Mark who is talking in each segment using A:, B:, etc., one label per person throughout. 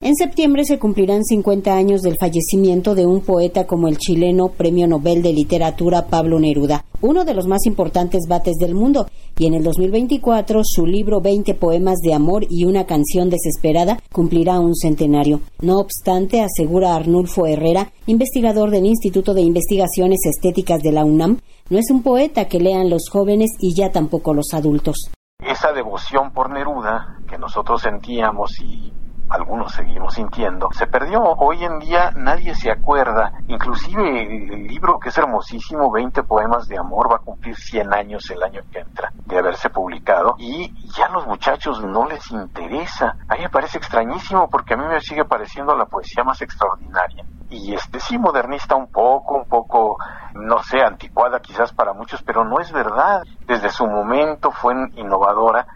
A: En septiembre se cumplirán 50 años del fallecimiento de un poeta como el chileno Premio Nobel de Literatura Pablo Neruda, uno de los más importantes bates del mundo, y en el 2024 su libro 20 poemas de amor y una canción desesperada cumplirá un centenario. No obstante, asegura Arnulfo Herrera, investigador del Instituto de Investigaciones Estéticas de la UNAM, no es un poeta que lean los jóvenes y ya tampoco los adultos.
B: Esa devoción por Neruda que nosotros sentíamos y algunos seguimos sintiendo, se perdió. Hoy en día nadie se acuerda, inclusive el libro que es hermosísimo, 20 poemas de amor, va a cumplir 100 años el año que entra de haberse publicado y ya a los muchachos no les interesa. A mí me parece extrañísimo porque a mí me sigue pareciendo la poesía más extraordinaria. Y este sí modernista un poco, un poco, no sé, anticuada quizás para muchos, pero no es verdad. Desde su momento fue innovadora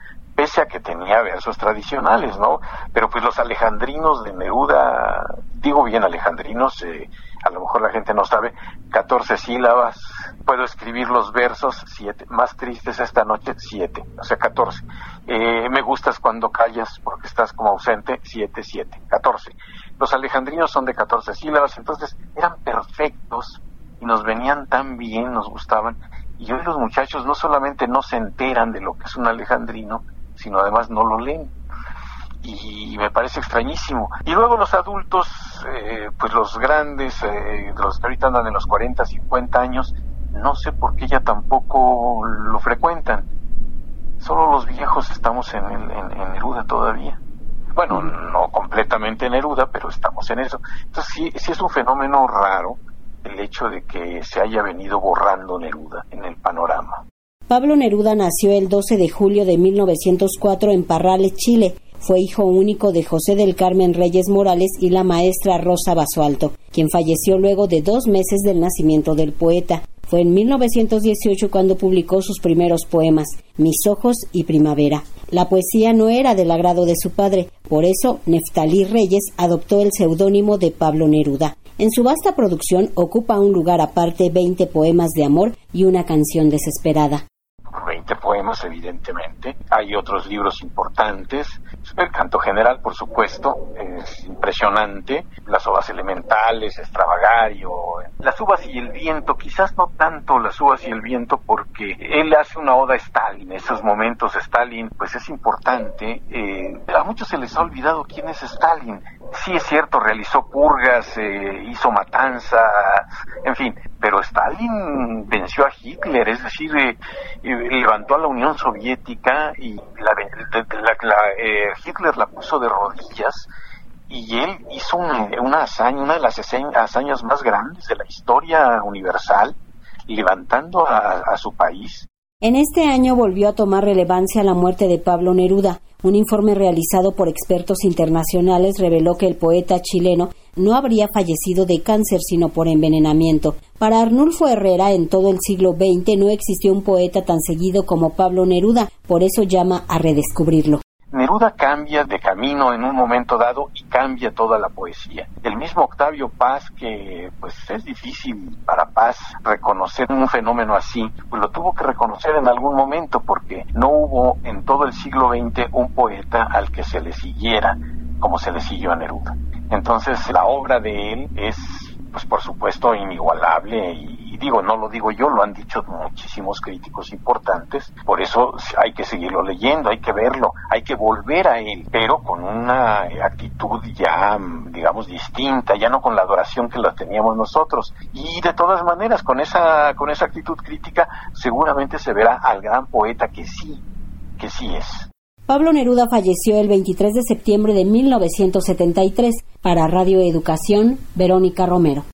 B: pese a que tenía versos tradicionales, ¿no? Pero pues los alejandrinos de Neruda, digo bien alejandrinos, eh, a lo mejor la gente no sabe, 14 sílabas, puedo escribir los versos, siete, más tristes esta noche, siete, o sea, 14. Eh, me gustas cuando callas porque estás como ausente, siete, siete, 14. Los alejandrinos son de 14 sílabas, entonces eran perfectos y nos venían tan bien, nos gustaban. Y hoy los muchachos no solamente no se enteran de lo que es un alejandrino, sino además no lo leen. Y me parece extrañísimo. Y luego los adultos, eh, pues los grandes, eh, los que ahorita andan en los 40, 50 años, no sé por qué ya tampoco lo frecuentan. Solo los viejos estamos en, en, Neruda todavía. Bueno, no completamente en Neruda, pero estamos en eso. Entonces sí, sí es un fenómeno raro el hecho de que se haya venido borrando Neruda en el panorama.
A: Pablo Neruda nació el 12 de julio de 1904 en Parrales, Chile. Fue hijo único de José del Carmen Reyes Morales y la maestra Rosa Basualto, quien falleció luego de dos meses del nacimiento del poeta. Fue en 1918 cuando publicó sus primeros poemas, Mis ojos y Primavera. La poesía no era del agrado de su padre, por eso Neftalí Reyes adoptó el seudónimo de Pablo Neruda. En su vasta producción ocupa un lugar aparte 20 poemas de amor y una canción desesperada.
B: 20 poemas, evidentemente. Hay otros libros importantes. El canto general, por supuesto, es impresionante. Las ovas elementales, extravagario. Las uvas y el viento, quizás no tanto las uvas y el viento, porque él hace una oda a Stalin. Esos momentos, Stalin, pues es importante. Eh, a muchos se les ha olvidado quién es Stalin. Sí es cierto, realizó purgas, eh, hizo matanzas, en fin, pero Stalin venció a Hitler, es decir, eh, levantó a la Unión Soviética y la, eh, Hitler la puso de rodillas y él hizo una, hazaña, una de las hazañas más grandes de la historia universal, levantando a su país.
A: En este año volvió a tomar relevancia la muerte de Pablo Neruda. Un informe realizado por expertos internacionales reveló que el poeta chileno no habría fallecido de cáncer sino por envenenamiento. Para Arnulfo Herrera, en todo el siglo XX no existió un poeta tan seguido como Pablo Neruda, por eso llama a redescubrirlo.
B: Neruda cambia de camino en un momento dado y cambia toda la poesía. El mismo Octavio Paz, que pues es difícil para Paz reconocer un fenómeno así, pues lo tuvo que reconocer en algún momento porque no hubo en todo el siglo XX un poeta al que se le siguiera como se le siguió a Neruda. Entonces la obra de él es pues por supuesto inigualable y digo, no lo digo yo, lo han dicho muchísimos críticos importantes, por eso hay que seguirlo leyendo, hay que verlo, hay que volver a él, pero con una actitud ya, digamos, distinta, ya no con la adoración que la teníamos nosotros. Y de todas maneras, con esa, con esa actitud crítica, seguramente se verá al gran poeta que sí, que sí es.
A: Pablo Neruda falleció el 23 de septiembre de 1973 para Radio Educación, Verónica Romero.